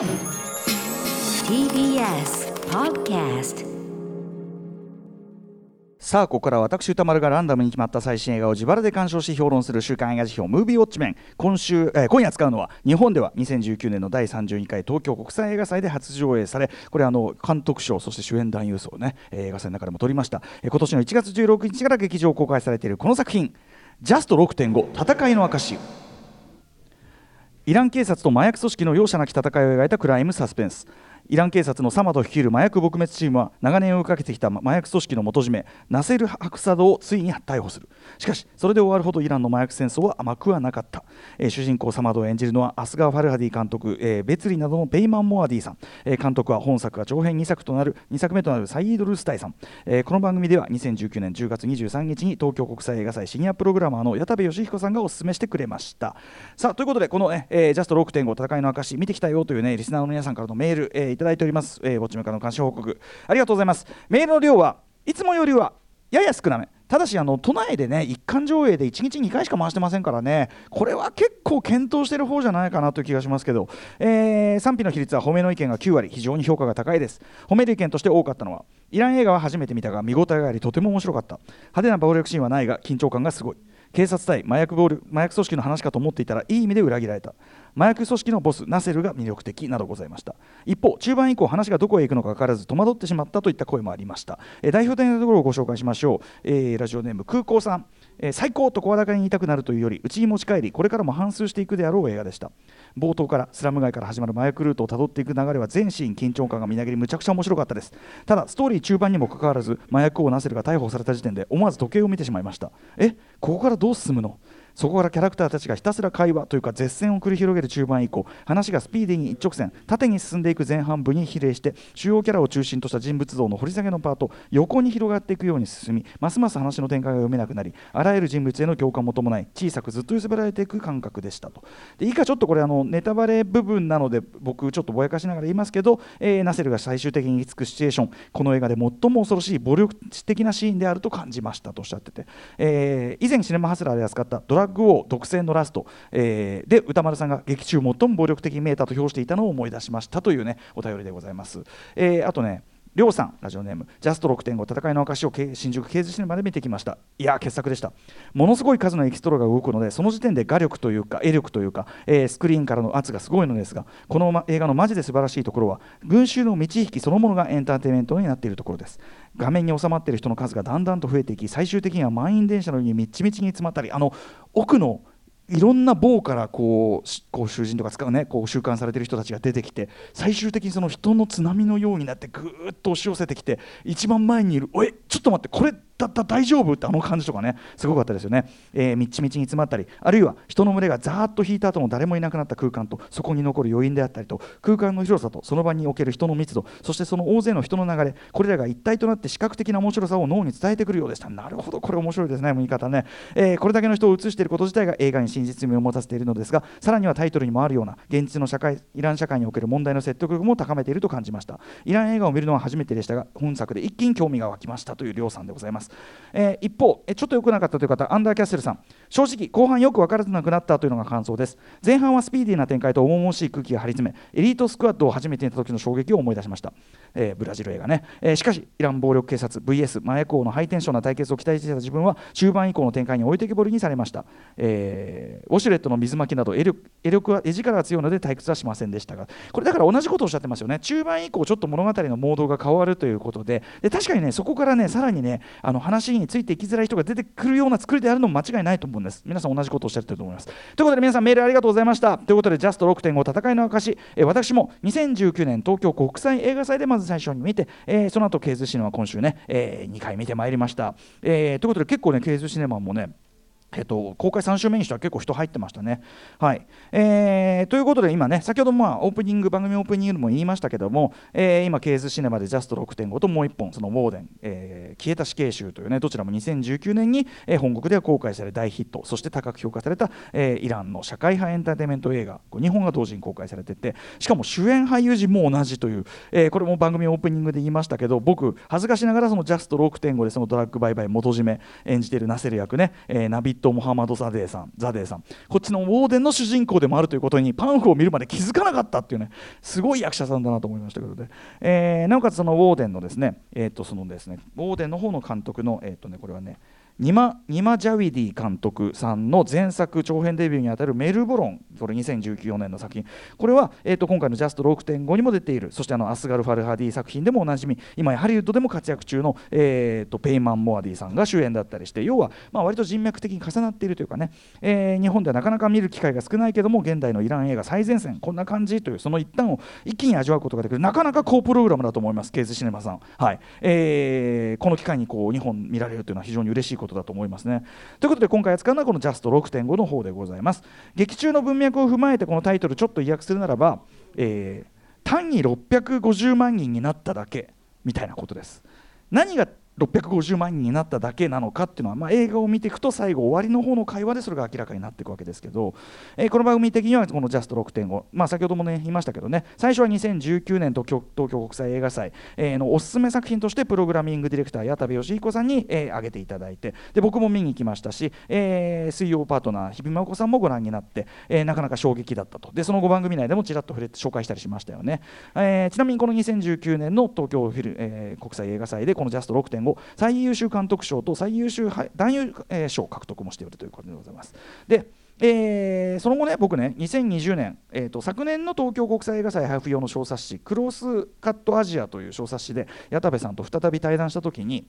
TBS Podcast さあここから私歌丸がランダムに決まった最新映画を自腹で鑑賞し評論する週刊映画辞表ムービーウォッチメン。今週、えー今夜使うのは日本では2019年の第32回東京国際映画祭で初上映されこれあの監督賞そして主演男優賞をね、えー映画祭の中でも取りました、えー今年の1月16日から劇場公開されているこの作品「ジャスト6.5戦いの証」イラン警察と麻薬組織の容赦なき戦いを描いたクライムサスペンス。イラン警察のサマド率いる麻薬撲滅チームは長年追いかけてきた麻薬組織の元締めナセル・ハクサドをついに逮捕する。しかしそれで終わるほどイランの麻薬戦争は甘くはなかった、えー主人公サマドを演じるのはアスガー・ファルハディ監督、えーベツリなどのペイマン・モアディさん、えー監督は本作が長編2作となる2作目となるサイード・ルスタイさん、えーこの番組では2019年10月23日に東京国際映画祭シニアプログラマーの矢田部義彦さんがお勧めしてくれました。さあということでこの、ねえージャスト6.5戦いの証見てきたよというねリスナーの皆さんからのメール、えーただいております、えー、ウォッチメーカの監視報告。ありがとうございます。メールの量はいつもよりはやや少なめ。ただしあの都内でね一貫上映で1日2回しか回してませんからね。これは結構検討してる方じゃないかなという気がしますけど、えー賛否の比率は褒めの意見が9割。非常に評価が高いです。褒める意見として多かったのはイラン映画は初めて見たが見応えがありとても面白かった。派手な暴力シーンはないが緊張感がすごい。警察対麻薬暴力麻薬組織の話かと思っていたらいい意味で裏切られた。麻薬組織のボスナセルが魅力的などございました。一方中盤以降話がどこへ行くのか分からず戸惑ってしまったといった声もありました、えー代表的なところをご紹介しましょう、えーラジオネーム空港さん、え最高と声高に言いたくなるというよりうちに持ち帰りこれからも反芻していくであろう映画でした。冒頭からスラム街から始まる麻薬ルートをたどっていく流れは全シーン緊張感がみなぎりむちゃくちゃ面白かったです。ただストーリー中盤にもかかわらず麻薬王ナセルが逮捕された時点で思わず時計を見てしまいました。えここからどう進むの？そこからキャラクターたちがひたすら会話というか絶戦を繰り広げる中盤以降話がスピーディーに一直線縦に進んでいく前半部に比例して主要キャラを中心とした人物像の掘り下げのパート横に広がっていくように進みますます話の展開が読めなくなりあらゆる人物への共感も伴い小さくずっと揺さぶられていく感覚でしたと。で以下ちょっとこれあのネタバレ部分なので僕ちょっとぼやかしながら言いますけど、えーナセルが最終的に行き着くシチュエーションこの映画で最も恐ろしい暴力的なシーンであると感じましたとおっしゃってて、えー以前シネマハスラーで扱ったドラッグ王独占のラスト、えーで歌丸さんが劇中最も暴力的に見えたと評していたのを思い出しましたというねお便りでございます、えーあとねりょうさんラジオネームジャスト6.5戦いの証を新宿刑事シネマで見てきました。いや傑作でした。ものすごい数のエキストラが動くのでその時点で画力というか絵力というか、えースクリーンからの圧がすごいのですがこのま映画のマジで素晴らしいところは群衆の満ち引きそのものがエンターテインメントになっているところです。画面に収まっている人の数がだんだんと増えていき最終的には満員電車のようにみっちみちに詰まったりあの奥のいろんな棒からこうこう囚人とか使うねこう収監されてる人たちが出てきて最終的にその人の津波のようになってぐーっと押し寄せてきて一番前にいる「おえちょっと待ってこれだだ大丈夫?」ってあの感じとかねすごかったですよね、えーみっちみちに詰まったりあるいは人の群れがざーっと引いた後も誰もいなくなった空間とそこに残る余韻であったりと空間の広さとその場における人の密度そしてその大勢の人の流れこれらが一体となって視覚的な面白さを脳に伝えてくるようでした。なるほどこれ面白いですね見方ね、えーこれだけの人を映していること自体が映画に真実味を持たせているのですがさらにはタイトルにもあるような現実の社会イラン社会における問題の説得力も高めていると感じました。イラン映画を見るのは初めてでしたが本作で一気に興味が湧きましたというりょうさんでございます、えー一方えちょっと良くなかったという方アンダーキャッスルさん。正直後半よく分からなくなったというのが感想です。前半はスピーディーな展開と重々しい空気が張り詰めエリートスクワットを初めて見た時の衝撃を思い出しました、えーブラジル映画ね、えーしかしイラン暴力警察 VS 麻薬王のハイテンションな対決を期待していた自分は中盤以降の展開に置いてけぼりにされました、えーウォシュレットの水まきなど絵力絵力は絵力が強いので退屈はしませんでしたがこれだから同じことをおっしゃってますよね。中盤以降ちょっと物語のモードが変わるということで。で確かにねそこからねさらにねあの話についていきづらい人が出てくるような作りであるのも間違いないと思うんです。皆さん同じことをおっしゃってると思います。ということで皆さんメールありがとうございました。ということでジャスト6.5戦いの証、え私も2019年東京国際映画祭でまず最初に見て、えーその後ケーズシネマ今週ね、え2回見てまいりました、えーということで結構ねケーズシネマもねえっと、公開3週目にしては結構人入ってましたね。はいえーということで今ね先ほどまあオープニング番組オープニングでも言いましたけども、えー今ケーズシネマでジャスト6.5ともう1本そのウォーデン、えー消えた死刑囚というねどちらも2019年に、えー本国では公開され大ヒットそして高く評価された、えーイランの社会派エンターテインメント映画日本が同時に公開されててしかも主演俳優陣も同じという、えーこれも番組オープニングで言いましたけど僕恥ずかしながらそのジャスト6.5でそのドラッグ売買元締め演じているナセル役ね、えーナビット・モハマド・ザデーさんザデーさん。こっちのウォーデンの主人公でもあるということにパンフを見るまで気づかなかったっていうねすごい役者さんだなと思いましたけどね、えー、なおかつそのウォーデンのですねえっ、とそのですねウォーデンの方の監督のえっ、とねこれはねニマニマ・ジャウィディ監督さんの前作長編デビューにあたるメルボロンこれ2019年の作品。これは、えー、と今回の「ジャスト6.5」にも出ている。そしてあのアスガル・ファルハディ作品でもおなじみ。今やハリウッドでも活躍中の、えー、とペイマン・モアディさんが主演だったりして。要は、まあ、割と人脈的に重なっているというかね、えー、日本ではなかなか見る機会が少ないけども現代のイラン映画最前線。こんな感じというその一端を一気に味わうことができる。なかなか好プログラムだと思います。ケーズシネマさん、はい。えー、この機会にこう2本見られるというのは非常に嬉しいことだと思いますね。ということで今回扱うのはこのジャスト6.5の方でございます劇中の文脈を踏まえてこのタイトルちょっと意訳するならば、えー、単に650万人になっただけみたいなことです何が650万人になっただけなのかっていうのは、まあ、映画を見ていくと最後終わりの方の会話でそれが明らかになっていくわけですけど、えー、この番組的にはこのジャスト6.5、まあ、先ほどもね言いましたけどね最初は2019年東京東京国際映画祭、えー、のおすすめ作品としてプログラミングディレクター矢田部義彦さんに、えー、挙げていただいてで僕も見に行きましたし、えー、水曜パートナー日比真子さんもご覧になって、えー、なかなか衝撃だったと。でその後番組内でもちらっと触れて紹介したりしましたよね、えー、ちなみにこの2019年の東京フィル、えー、国際映画祭でこのジャスト6.5最優秀監督賞と最優秀男優賞を獲得もしているということでございます。でえー、その後ね僕ね2020年、えーと、昨年の東京国際映画祭配布用の小冊子「クロスカットアジア」という小冊子で矢田部さんと再び対談したときに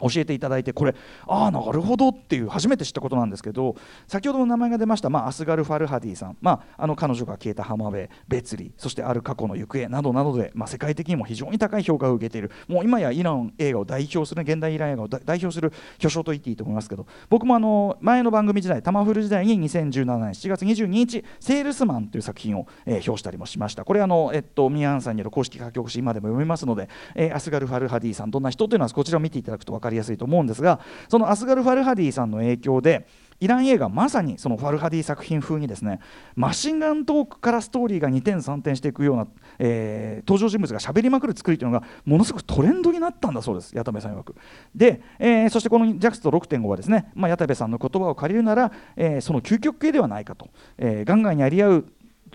教えていただいてこれああなるほどっていう初めて知ったことなんですけど先ほどの名前が出ました、まあ、アスガル・ファルハディさん、まあ、あの彼女が消えた浜辺別離そしてある過去の行方などなどで、まあ、世界的にも非常に高い評価を受けている。もう今やイラン映画を代表する現代イラン映画を代表する巨匠と言っていいと思いますけど僕もあの前の番組時代タマフル時代に2017年7月22日「セールスマン」という作品を、えー、表したりもしました。これあの、えっと、ミアンさんによる公式書き起こし今でも読めますので、えー、アスガル・ファルハディさんどんな人というのはこちらを見ていただくと分かりりやすいと思うんですがそのアスガル・ファルハディさんの影響でイラン映画まさにそのファルハディ作品風にですねマシンガントークからストーリーが2点3点していくような、えー、登場人物が喋りまくる作りというのがものすごくトレンドになったんだそうです。矢田部さん曰く。で、えー、そしてこのジャクスト6.5はですね、まあ、矢田部さんの言葉を借りるなら、えー、その究極系ではないかと、えー、ガンガンやり合う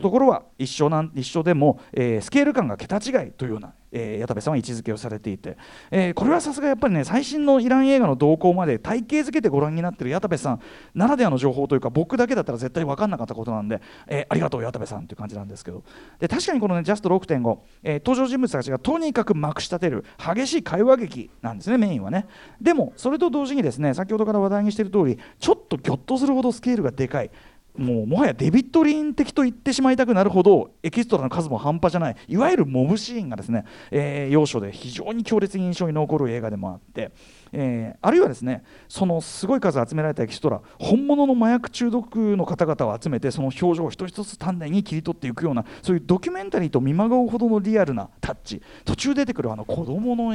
ところは一緒なん一緒でも、えー、スケール感が桁違いというような、えー、矢田部さんは位置づけをされていて、えー、これはさすがやっぱりね最新のイラン映画の動向まで体系づけてご覧になってる矢田部さんならではの情報というか僕だけだったら絶対分かんなかったことなんで、え、ありがとう矢田部さんという感じなんですけど。で確かにこのねジャスト6.5、え、登場人物たちがとにかくまくし立てる激しい会話劇なんですねメインはね。でもそれと同時にですね先ほどから話題にしている通りちょっとぎょっとするほどスケールがでかい。もうもはやデビッド・リーン的と言ってしまいたくなるほどエキストラの数も半端じゃないいわゆるモブシーンがですね、えー、要所で非常に強烈に印象に残る映画でもあって、えー、あるいはですねそのすごい数集められたエキストラ本物の麻薬中毒の方々を集めてその表情を一つ一つ丹念に切り取っていくようなそういうドキュメンタリーと見まがうほどのリアルなタッチ途中出てくるあの子供の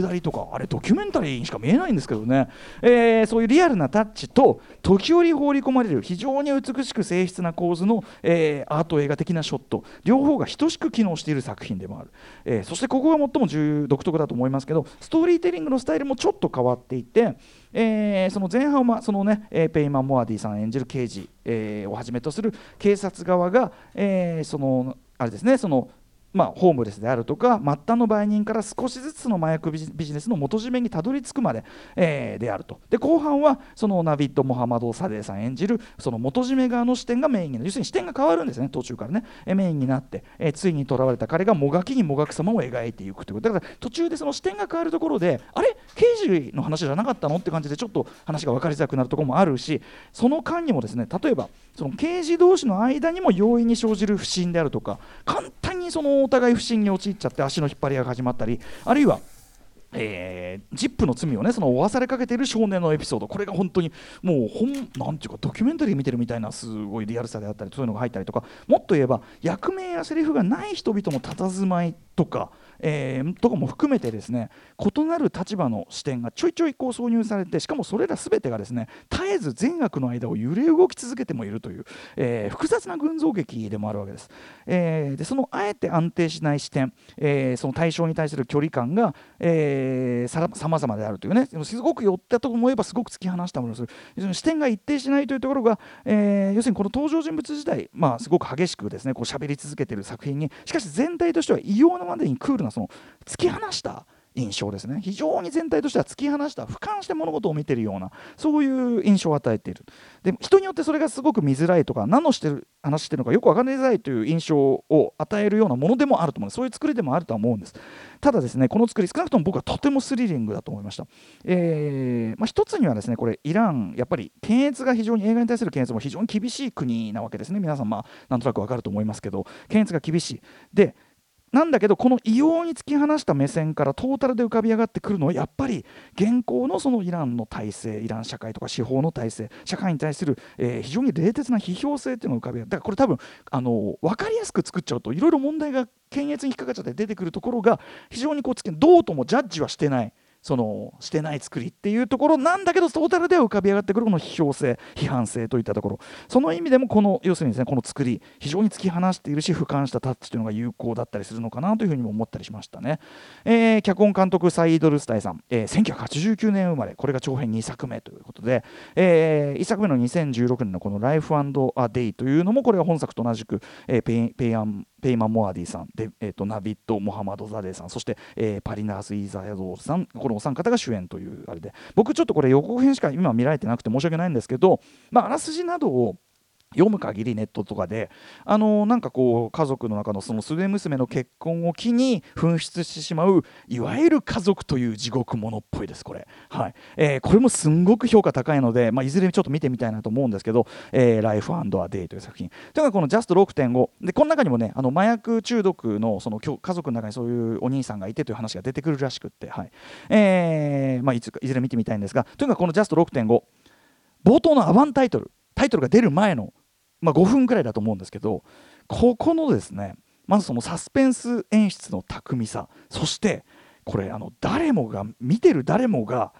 下りとかあれドキュメンタリーにしか見えないんですけどね、えー、そういうリアルなタッチと時折放り込まれる非常に美しく静筆な構図の、えー、アート映画的なショット。両方が等しく機能している作品でもある、えー、そしてここが最も重独特だと思いますけどストーリーテリングのスタイルもちょっと変わっていて、えー、その前半はそのね、え、ペイマン・モアディさん演じる刑事、えー、をはじめとする警察側が、えー、そのあれですねそのまあ、ホームレスであるとか末端の売人から少しずつの麻薬ビジネスの元締めにたどり着くまで、えー、であると。で後半はそのナビッド・モハマド・サデーさん演じるその元締め側の視点がメインになる。要するに視点が変わるんですね途中からね、えメインになって、えー、ついに囚われた彼がもがきにもがく様を描いていくということだから途中でその視点が変わるところであれ？刑事の話じゃなかったの？って感じでちょっと話が分かりづらくなるところもあるしその間にもですね例えばその刑事同士の間にも容易に生じる不信であるとか簡単にそのお互い不信に陥っちゃって足の引っ張り合いが始まったりあるいはえー、ジップの罪をねその負わされかけている少年のエピソードこれが本当にもう本なんていうかドキュメンタリー見てるみたいなすごいリアルさであったりそういうのが入ったりとかもっと言えば役名やセリフがない人々の佇まいとか、えー、とかも含めてですね異なる立場の視点がちょいちょいこう挿入されてしかもそれら全てがですね絶えず善悪の間を揺れ動き続けてもいるという、えー、複雑な群像劇でもあるわけです、えー、でそのあえて安定しない視点、えー、その対象に対する距離感が、えー、さまざまであるというねすごく寄ったと思えばすごく突き放したものをする。視点が一定しないというところが、えー、要するにこの登場人物自体、まあ、すごく激しくですねこう喋り続けている作品にしかし全体としては異様なまでにクールなその突き放した印象ですね。非常に全体としては突き放した俯瞰して物事を見ているようなそういう印象を与えている。で人によってそれがすごく見づらいとか何のしてる話してるのかよく分かりづらいという印象を与えるようなものでもあると思うんです。そういう作りでもあるとは思うんです。ただですねこの作り少なくとも僕はとてもスリリングだと思いました、えーまあ、一つにはですねこれイランやっぱり検閲が非常に映画に対する検閲も非常に厳しい国なわけですね。皆さんまあなんとなく分かると思いますけど検閲が厳しい。でなんだけどこの異様に突き放した目線からトータルで浮かび上がってくるのはやっぱり現行のそのイランの体制イラン社会とか司法の体制社会に対する、えー、非常に冷徹な批評性っていうのが浮かび上がる。だからこれ多分あの分かりやすく作っちゃうといろいろ問題が検閲に引っかかっちゃって出てくるところが非常にこうつけどうともジャッジはしてない。そのしてない作りっていうところなんだけどトータルでは浮かび上がってくるこの批評性批判性といったところ。その意味でもこの要するにですねこの作り非常に突き放しているし俯瞰したタッチというのが有効だったりするのかなというふうにも思ったりしましたね、えー、脚本監督サイード・ルスタイさん、えー、1989年生まれ。これが長編2作目ということで、えー、1作目の2016年のこの「ライフアデイ」というのもこれが本作と同じく、えー、ペイ、ペイマン、ペイマン・モアディさんで、えーと、ナヴィド・モハマドザデーさんそして、えー、パリナーズ・イザドヤールさんこのお三方が主演というあれで。僕ちょっとこれ予告編しか今見られてなくて申し訳ないんですけど、まあ、あらすじなどを読む限りネットとかであのなんかこう家族の中のその末娘の結婚を機に噴出してしまういわゆる家族という地獄ものっぽいですこれ、はい。えー、これもすんごく評価高いので、まあ、いずれちょっと見てみたいなと思うんですけど「えー、ライフアデイ」という作品。というのがこの「ジャスト6.5」でこの中にもねあの麻薬中毒のその家族の中にそういうお兄さんがいてという話が出てくるらしくって、はい。えーまあ、いついずれ見てみたいんですがとにかくこの「ジャスト6.5」冒頭のアバンタイトル。タイトルが出る前のまあ、5分くらいだと思うんですけどここのですねまずそのサスペンス演出の巧みさそしてこれあの誰もが見てる誰もが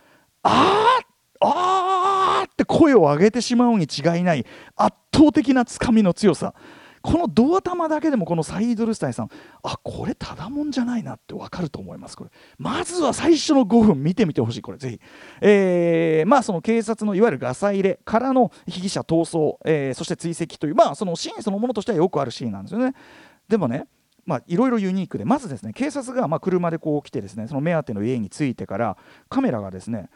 あーあーって声を上げてしまうに違いない圧倒的なつかみの強さ。このドア玉だけでもこのサイドルスタイさんあこれただもんじゃないなって分かると思います。これ。まずは最初の5分見てみてほしいこれぜひ、えー、まあその警察のいわゆるガサ入れからの被疑者逃走、えー、そして追跡というまあそのシーンそのものとしてはよくあるシーンなんですよね。でもねまあ、いろいろユニークでまずですね警察がまあ車でこう来てですねその目当ての家に着いてからカメラがですね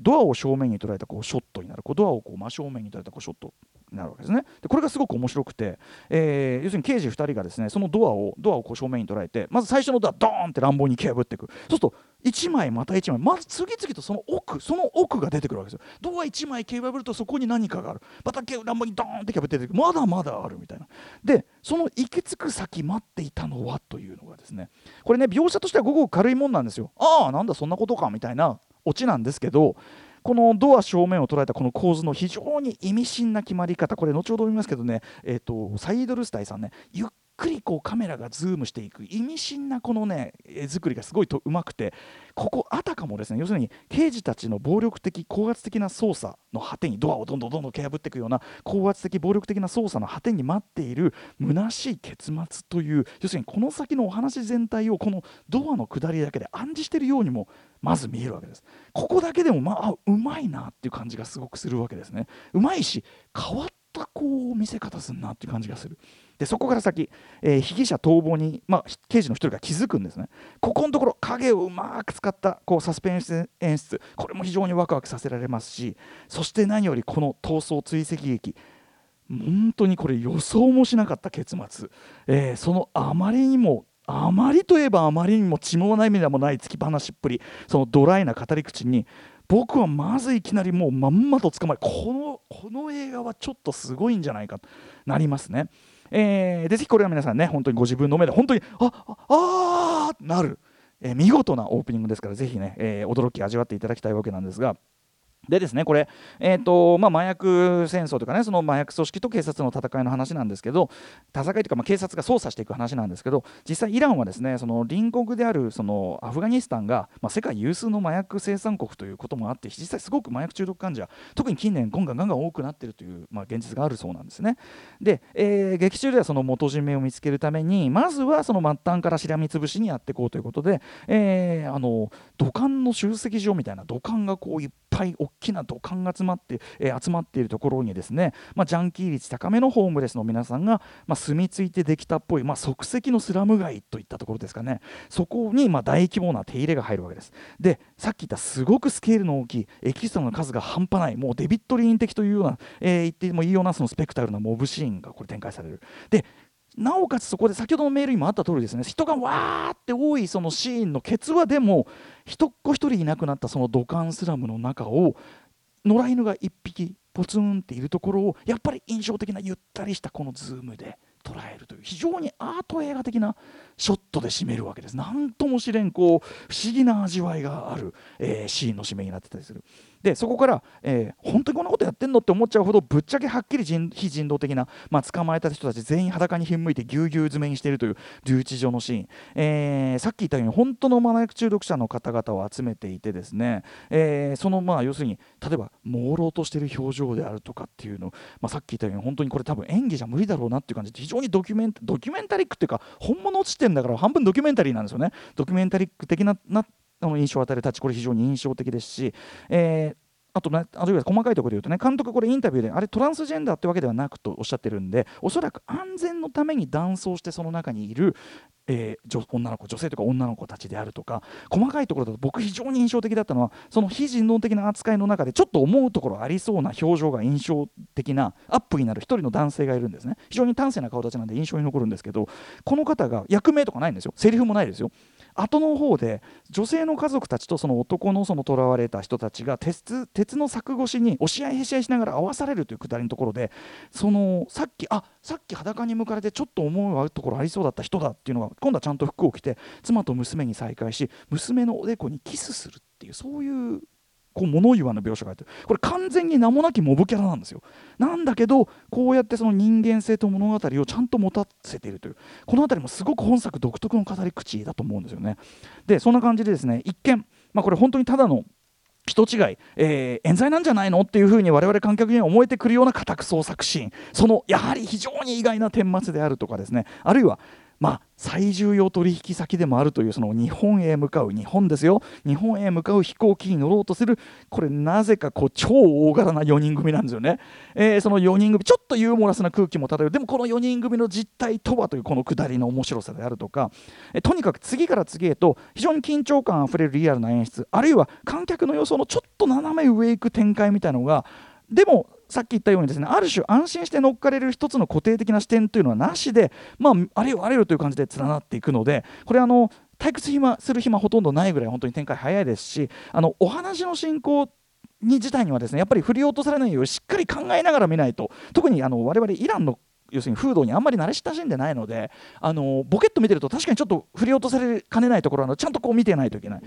ドアを正面に捉えたこうショットになるこうドアをこう真正面に捉えたこうショット。なるわけですね。でこれがすごく面白くて、えー、要するに刑事2人がですねそのドアをドアをこう正面に捉えてまず最初のドアドーンって乱暴に蹴破っていく。そうすると1枚また1枚まず次々とその奥その奥が出てくるわけですよ。ドア1枚蹴破るとそこに何かがある。また乱暴にドーンって蹴破って出てくる。まだまだあるみたいな。でその行き着く先待っていたのはというのがですねこれね描写としてはごく軽いもんなんですよ。ああなんだそんなことかみたいなオチなんですけどこのドア正面を捉えたこの構図の非常に意味深な決まり方。これ後ほど見ますけどね、えーと、サイード・ルスタイさんね。ゆっくりこうカメラがズームしていく意味深なこのね絵作りがすごいとうまくてここあたかもですね要するに刑事たちの暴力的高圧的な捜査の果てにドアをどんどんどんどん蹴破っていくような高圧的暴力的な捜査の果てに待っている虚しい結末という要するにこの先のお話全体をこのドアの下りだけで暗示しているようにもまず見えるわけですここだけでもまあうまいなっていう感じがすごくするわけですねうまいし変わったこう見せ方すんなっていう感じがするでそこから先、えー、被疑者逃亡に、まあ、刑事の一人が気づくんですねここのところ影をうまく使ったこうサスペンス演出これも非常にワクワクさせられますしそして何よりこの逃走追跡劇本当にこれ予想もしなかった結末、えー、そのあまりにもあまりといえばあまりにも血も涙もない突き放しっぷりそのドライな語り口に僕はまずいきなりもうまんまと捕まえこのこの映画はちょっとすごいんじゃないかとなりますね。えー、でぜひこれは皆さんね本当にご自分の目で本当にあああなる、えー、見事なオープニングですからぜひね、えー、驚き味わっていただきたいわけなんですが。でですねこれ、えーとまあ、麻薬戦争とかねその麻薬組織と警察の戦いの話なんですけど戦いというか、まあ、警察が捜査していく話なんですけど実際イランはですねその隣国であるそのアフガニスタンが、まあ、世界有数の麻薬生産国ということもあって実際すごく麻薬中毒患者特に近年ガンガンガンガン多くなっているという、まあ、現実があるそうなんですね。で、えー、劇中ではその元締めを見つけるためにまずはその末端からしらみつぶしにやっていこうということで、えー、あの土管の集積場みたいな土管がこういっぱい大きな土管が集まって、えー、集まっているところにですね、まあ、ジャンキー率高めのホームレスの皆さんが、まあ、住み着いてできたっぽい、まあ、即席のスラム街といったところですかね。そこにま大規模な手入れが入るわけです。でさっき言ったすごくスケールの大きいエキストラの数が半端ないもうデビッド・リーン的というような、えー、言ってもいいようなそのスペクタルなモブシーンがこれ展開される。でなおかつそこで先ほどのメールにもあった通りですね。人がわーって多いそのシーンのケツは、でも人っ子一人いなくなったその土管スラムの中を野良犬が1匹ポツンっているところをやっぱり印象的なゆったりしたこのズームで。捉えるという非常にアート映画的なショットで締めるわけです。何とも知れんこう不思議な味わいがある、えー、シーンの締めになってたりする。でそこから、えー、本当にこんなことやってんのって思っちゃうほどぶっちゃけはっきり人非人道的な、まあ、捕まえた人たち全員裸にひんむいてぎゅうぎゅう詰めにしているという留置場のシーン、えー、さっき言ったように本当の麻薬中毒者の方々を集めていてですね、えー、そのまあ要するに例えば朦朧としている表情であるとかっていうの、まあ、さっき言ったように本当にこれ多分演技じゃ無理だろうなっていう感じ。で非常にドキュメンドキュメンタリックっていうか本物落ちてんだから半分ドキュメンタリーなんですよね。ドキュメンタリック的ななあの印象を与えるタッチこれ非常に印象的ですし、えー、あと、ね、あるいは細かいところで言うとね監督これインタビューであれトランスジェンダーってわけではなくとおっしゃってるんでおそらく安全のために断層してその中にいる、えー、女の子女性とか女の子たちであるとか細かいところだと僕非常に印象的だったのはその非人道的な扱いの中でちょっと思うところありそうな表情が印象的なアップになる一人の男性がいるんですね。非常に端正な顔立ちなんで印象に残るんですけどこの方が役名とかないんですよ。セリフもないですよ。後の方で女性の家族たちとその男のその囚われた人たちが鉄鉄の柵越しに押し合いへし合いしながら合わされるというくだりのところでそのさっきあさっき裸に向かれてちょっと思うところありそうだった人だっていうのが今度はちゃんと服を着て妻と娘に再会し娘のおでこにキスするっていうそういうこう物言わぬ描写が入ってる。これ完全に名もなきモブキャラなんですよ。なんだけどこうやってその人間性と物語をちゃんと持たせているという。この辺りもすごく本作独特の語り口だと思うんですよね。でそんな感じでですね一見まあこれ本当にただの人違い、えー、冤罪なんじゃないのっていうふうに我々観客には思えてくるような家宅捜索シーン。そのやはり非常に意外な顛末であるとかですね。あるいはまあ、最重要取引先でもあるというその日本へ向かう日本ですよ。日本へ向かう飛行機に乗ろうとするこれなぜかこう超大柄な4人組なんですよね、えー、その4人組ちょっとユーモラスな空気も漂う。でもこの4人組の実態とはというこのくだりの面白さであるとか、えー、とにかく次から次へと非常に緊張感あふれるリアルな演出あるいは観客の予想のちょっと斜め上行く展開みたいなのがでもさっき言ったようにですねある種安心して乗っかれる一つの固定的な視点というのはなしで、まあ、あれよあれよという感じで連なっていくのでこれあの退屈暇する暇ほとんどないぐらい本当に展開早いですしあのお話の進行に自体にはですねやっぱり振り落とされないようにしっかり考えながら見ないと特にあの我々イランの要するに風土にあんまり慣れ親しんでないのであのボケッと見てると確かにちょっと振り落とされかねないところはちゃんとこう見てないといけない。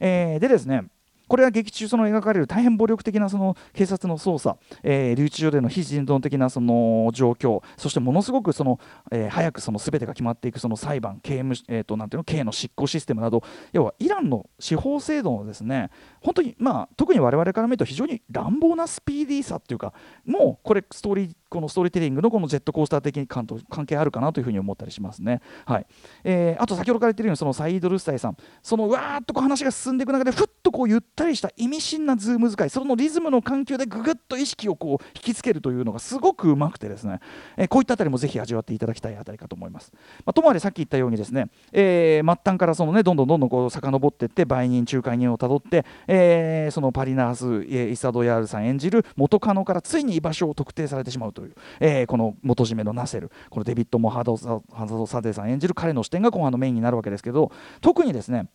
えー、でですねこれは劇中その描かれる大変暴力的なその警察の捜査、えー、留置所での非人道的なその状況そしてものすごくその、えー、早くその全てが決まっていくその裁判刑務、えーと、なんていうの刑の執行システムなど要はイランの司法制度のですね本当にまあ特に我々から見ると非常に乱暴なスピーディーさっていうかもうこれストーリーこのストーリーテリングのこのジェットコースター的に関係あるかなというふうに思ったりしますね。はいえー、あと先ほどから言ってるようにそのサイード・ルスタイさんそのわーっとこう話が進んでいく中でふっとこうゆったりした意味深なズーム使いそのリズムの緩急でぐぐっと意識をこう引きつけるというのがすごくうまくてですね、えー、こういったあたりもぜひ味わっていただきたいあたりかと思います。まあ、ともあれさっき言ったようにですね、えー、末端からそのねどんどんどんどんこう遡っていって売人仲介人をたどって、えー、そのパリナーズ・イザドヤールさん演じる元カノからついに居場所を特定されてしまうという、えー、この元締めのナセルこのデビッド・モハド・ハザド・サデーさん演じる彼の視点が後半のメインになるわけですけど特にですね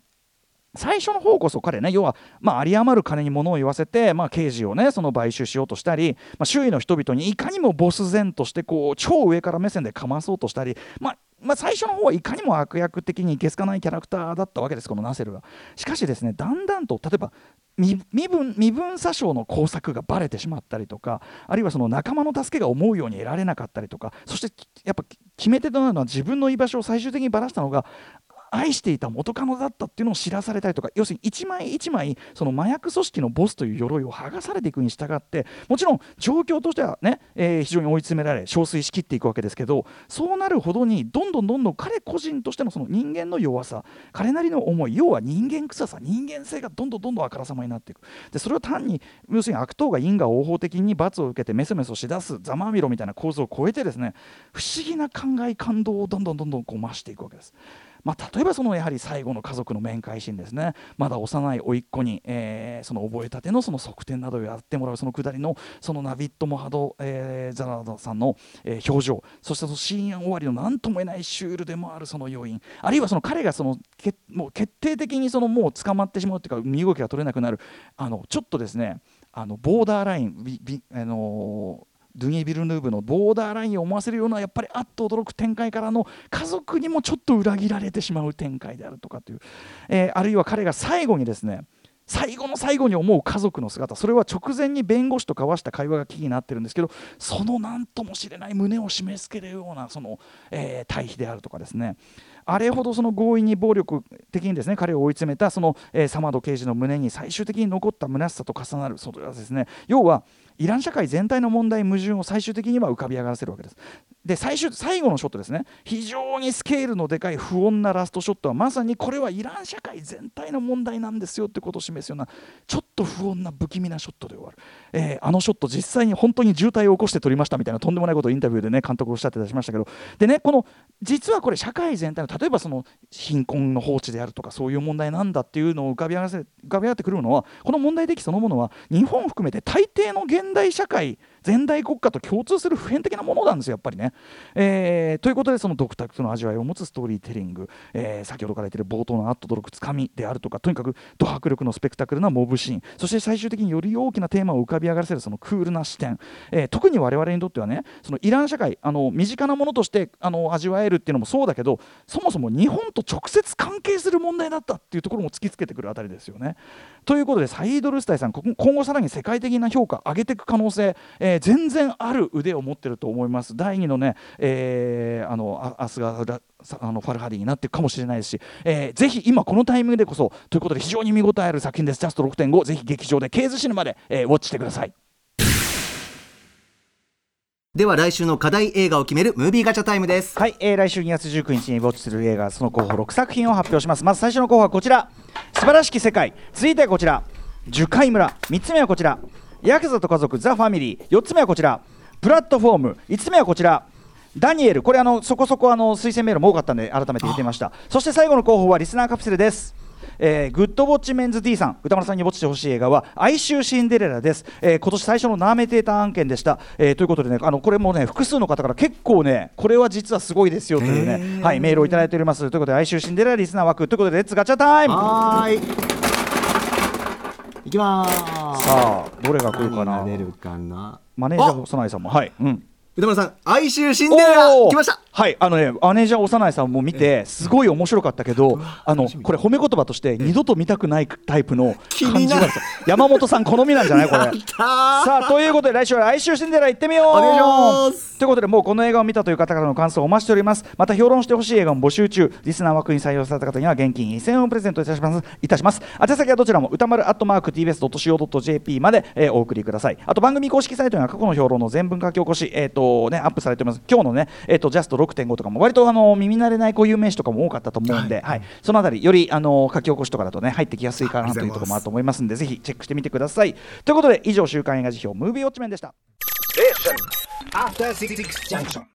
最初の方こそ彼ね要は、まあ、有り余る金に物を言わせて、まあ、刑事をねその買収しようとしたり、まあ、周囲の人々にいかにもボス然としてこう超上から目線でかまそうとしたり、まあ、まあ、最初の方はいかにも悪役的にいけすかないキャラクターだったわけですこのナセルは。しかしですねだんだんと例えば身分身分詐称の工作がばれてしまったりとかあるいはその仲間の助けが思うように得られなかったりとかそしてやっぱ決め手となるのは自分の居場所を最終的にばらしたのが愛していた元カノだったっていうのを知らされたりとか要するに一枚一枚その麻薬組織のボスという鎧を剥がされていくに従ってもちろん状況としてはね、えー、非常に追い詰められ憔悴しきっていくわけですけどそうなるほどにどんどんどんどん彼個人としてのその人間の弱さ彼なりの思い要は人間臭さ人間性がどんどんどんどんあからさまになっていくでそれを単に要するに悪党が因果応報的に罰を受けてメソメソしだすざまみろみたいな構図を超えてですね不思議な考え感動をどんどんどんどんこう増していくわけです。まあ、例えばそのやはり最後の家族の面会シーンですね。まだ幼い甥っ子に、えー、その覚えたてのその側転などをやってもらうそのくだりのそのナビット・モハド、えー、ザラダさんの、えー、表情。そしてその深夜終わりの何とも言えないシュールでもあるその要因あるいはその彼がそのけもう決定的にそのもう捕まってしまうというか身動きが取れなくなるあのちょっとですねあのボーダーラインあのードゥニー・ビルヌーブのボーダーラインを思わせるようなやっぱりあっと驚く展開からの家族にもちょっと裏切られてしまう展開であるとかという、えー、あるいは彼が最後にですね最後の最後に思う家族の姿それは直前に弁護士と交わした会話がキーになってるんですけどその何とも知れない胸を締め付けるようなその、えー、対比であるとかですね。あれほどその強引に暴力的にですね彼を追い詰めたその、えー、サマド刑事の胸に最終的に残った虚しさと重なるそれはですね要はイラン社会全体の問題矛盾を最終的には浮かび上がらせるわけです。で最終最後のショットですね。非常にスケールのでかい不穏なラストショットはまさにこれはイラン社会全体の問題なんですよってことを示すようなちょっと不穏な不気味なショットで終わる、えー、あのショット実際に本当に渋滞を起こして撮りましたみたいなとんでもないことをインタビューでね監督おっしゃってたしましたけど。でねこの実はこれ社会全体の例えばその貧困の放置であるとかそういう問題なんだっていうのを浮かび上がせ浮かび上がってくるのはこの問題的そのものは日本を含めて大抵の現代社会前代国家と共通する普遍的なものなんですよやっぱりね。えー、ということでその独特の味わいを持つストーリーテリング、えー、先ほどから言ってる冒頭のあっと驚くつかみであるとかとにかくド迫力のスペクタクルなモブシーンそして最終的により大きなテーマを浮かび上がらせるそのクールな視点、えー、特に我々にとってはねそのイラン社会あの身近なものとしてあの味わえるっていうのもそうだけどそもそも日本と直接関係する問題だったっていうところも突きつけてくるあたりですよね。ということでサイード・ルスタイさん今後さらに世界的な評価上げていく可能性、えー、全然ある腕を持ってると思います。第2のね、えー、あの明日があのファルハディになっていくかもしれないですし、えー、ぜひ今このタイミングでこそということで非常に見応えある作品です。ジャスト6.5ぜひ劇場でケーズシネマで、えー、ウォッチしてください。では来週の課題映画を決めるムービーガチャタイムです。はい、えー、来週2月19日にウォッチする映画その候補6作品を発表します。まず最初の候補はこちら。素晴らしき世界。続いてはこちら。樹海村。3つ目はこちらヤクザと家族ザ・ファミリー。4つ目はこちら。プラットフォーム。5つ目はこちら。ダニエル。これあのそこそこあの推薦メールも多かったんで改めて言ってみました。そして最後の候補はリスナーカプセルです。えー、グッドウォッチメンズ D さん。宇多丸さんにウォッチしてほしい映画は哀愁シンデレラです、えー、今年最初のナーメテーター案件でした、えー、ということでねあのこれもね複数の方から結構ねこれは実はすごいですよというねはいメールをいただいております。ということで哀愁シンデレラリスナー枠。ということでレッツガチャタイム。はいいきます。さあどれが来るかな？出るかな？マネージャー細内さんも。はい、うん歌丸さん哀愁シンデレラ来ました。はいあのねマネージャー幼いさんも見てすごい面白かったけど、あのこれ褒め言葉として二度と見たくないタイプの感じなんですよ。山本さん好みなんじゃないこれ。さあということで来週は哀愁シンデレラ行ってみよう。お願いします。ということでもうこの映画を見たという方からの感想をお待ちしております。また評論してほしい映画も募集中。リスナー枠に採用された方には現金2000円をプレゼントいたします。いたします。宛先はどちらも歌丸アットマーク TBS.CO.JP まで、えー、お送りください。あと番組公式サイトには過去の評論の全文書き起こしえっ、ー、とねアップされてます今日のねえっ、ー、とジャスト6.5とかも割とあの耳慣れない固有名詞とかも多かったと思うんで、はい、はい、そのあたりよりあの書き起こしとかだとね入ってきやすいかなというところもあると思いますんでぜひチェックしてみてくださいということで以上週刊映画辞表ムービーウォッチメンでした。After 66 junction.